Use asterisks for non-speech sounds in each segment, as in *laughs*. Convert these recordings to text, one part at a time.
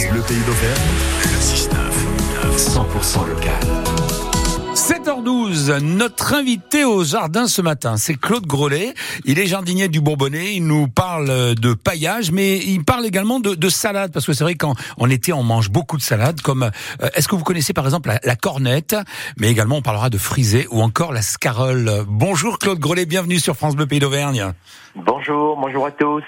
France Bleu Pays d'Auvergne, le 6-9, 100% local. 7h12, notre invité au jardin ce matin, c'est Claude Grolet. Il est jardinier du Bourbonnais. Il nous parle de paillage, mais il parle également de, de salade, parce que c'est vrai qu'en été, on mange beaucoup de salades. Comme euh, est-ce que vous connaissez par exemple la, cornette, mais également on parlera de frisée ou encore la scarole. Bonjour Claude Grolet, bienvenue sur France Bleu Pays d'Auvergne. Bonjour, bonjour à tous.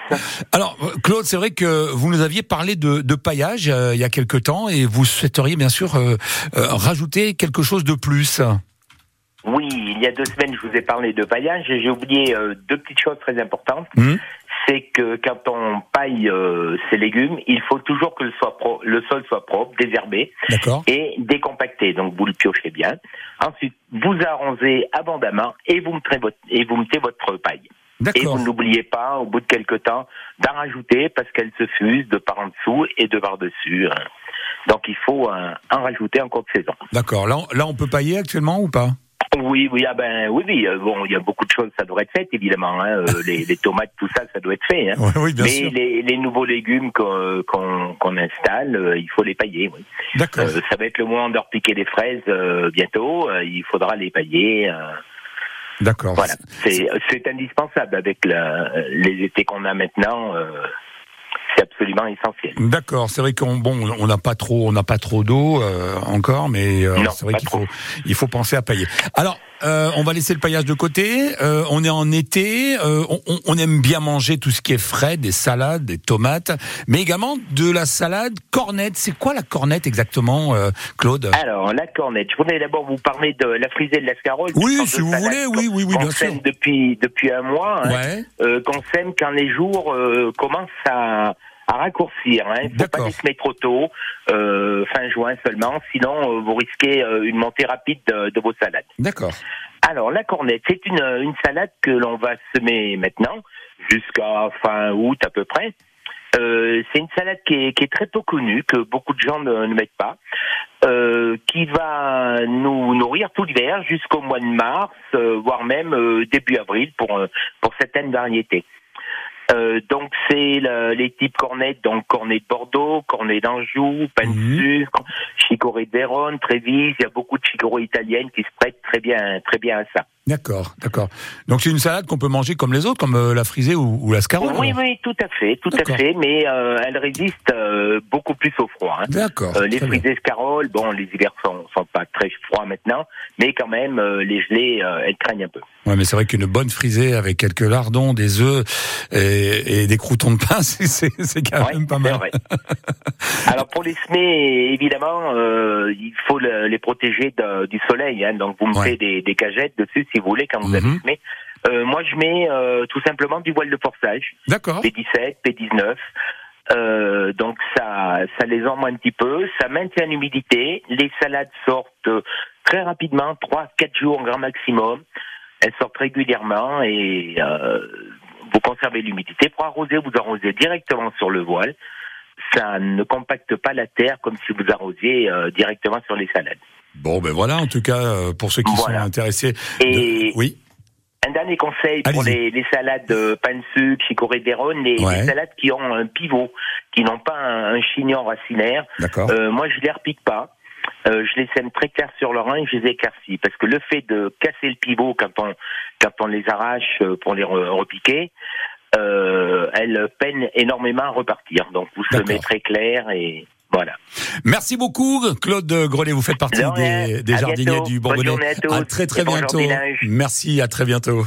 Alors Claude, c'est vrai que vous nous aviez parlé de, de paillage euh, il y a quelque temps et vous souhaiteriez bien sûr euh, rajouter quelque chose de plus. Oui, il y a deux semaines, je vous ai parlé de paillage et j'ai oublié euh, deux petites choses très importantes. Mmh. C'est que quand on paille euh, ses légumes, il faut toujours que le, soit le sol soit propre, désherbé et décompacté. Donc vous le piochez bien. Ensuite, vous arrosez abondamment et vous mettez votre, et vous mettez votre paille. Et vous n'oubliez pas, au bout de quelques temps, d'en rajouter parce qu'elle se fuse de par en dessous et de par dessus. Hein. Donc il faut euh, en rajouter en cours de saison. D'accord. Là, là, on peut pailler actuellement ou pas? Oui, oui, ah ben, oui, oui. Euh, bon, il y a beaucoup de choses, ça devrait être fait, évidemment. Hein. Euh, *laughs* les, les, tomates, tout ça, ça doit être fait. Hein. Oui, bien Mais Les, les, nouveaux légumes qu'on qu'on installe, euh, il faut les pailler. Oui. D'accord. ça va être le moment de repiquer des fraises bientôt. il faudra les pailler. D'accord. Voilà, c'est indispensable avec la, les étés qu'on a maintenant absolument essentiel. D'accord, c'est vrai qu'on bon, on n'a pas trop, on n'a pas trop d'eau euh, encore, mais euh, c'est vrai qu'il faut, il faut penser à pailler. Alors, euh, on va laisser le paillage de côté. Euh, on est en été, euh, on, on, aime bien manger tout ce qui est frais, des salades, des tomates, mais également de la salade cornette. C'est quoi la cornette exactement, Claude? Alors la cornette, je voulais d'abord vous parler de la frisée de l'escarole. Oui, si vous voulez, oui, oui, oui, bien sûr. depuis depuis un mois, hein, qu'on sème quand les jours commencent à à raccourcir. Hein. Il ne faut pas les semer trop tôt, euh, fin juin seulement, sinon euh, vous risquez euh, une montée rapide de, de vos salades. D'accord. Alors la cornette, c'est une, une salade que l'on va semer maintenant jusqu'à fin août à peu près. Euh, c'est une salade qui est, qui est, très peu connue, que beaucoup de gens ne, ne mettent pas, euh, qui va nous nourrir tout l'hiver jusqu'au mois de mars, euh, voire même début avril pour, pour certaines variétés. Euh, donc c'est les types cornettes, donc cornet de Bordeaux, cornet d'Anjou, pain de mhm. sucre, chicorée de Vérone, Trévise, il y a beaucoup de chicorées italiennes qui se prêtent très bien, très bien à ça. D'accord, d'accord. Donc c'est une salade qu'on peut manger comme les autres, comme euh, la frisée ou, la scarole Oui, oui, tout à fait, tout à fait, mais euh, elle résiste euh, beaucoup plus au froid. Hein. D'accord. les frisées scaroles, bon, les hivers sont, sont pas très froids maintenant, mais quand même, les gelées, elles craignent un peu. Ouais, mais c'est vrai qu'une bonne frisée avec quelques lardons, des œufs et, des croutons de pain, *laughs* c'est quand même pas mal. *laughs* Alors pour les semer, évidemment, il faut les protéger du soleil. Hein, donc vous mettez des, des cagettes dessus si vous voulez, quand vous avez mhm. semé. Euh, moi, je mets euh, tout simplement du voile de forçage. D'accord. P17, P19. Euh, donc ça, ça les emmène un petit peu, ça maintient l'humidité. Les salades sortent très rapidement, 3-4 jours grand maximum. Elles sortent régulièrement et euh, vous conservez l'humidité. Pour arroser, vous arrosez directement sur le voile. Ça ne compacte pas la terre comme si vous arrosiez euh, directement sur les salades. Bon, ben voilà, en tout cas, euh, pour ceux qui sont intéressés. Et oui. Un dernier conseil pour les, les, salades de pain de sucre, chicorée d'Héron, les, les, salades qui ont un pivot, qui n'ont pas un, chignon racinaire. Euh, moi, je les repique pas. Euh, je les sème très clair sur leur et je les éclaircis. Parce que le fait de casser le pivot quand on, quand on les arrache euh, pour les repiquer, euh, elles peinent énormément à repartir. Donc vous semez très clair et voilà. Merci beaucoup, Claude Grelet. Vous faites partie des, des jardiniers du Bourbonnais. À, très très bientôt. Merci, à très bientôt.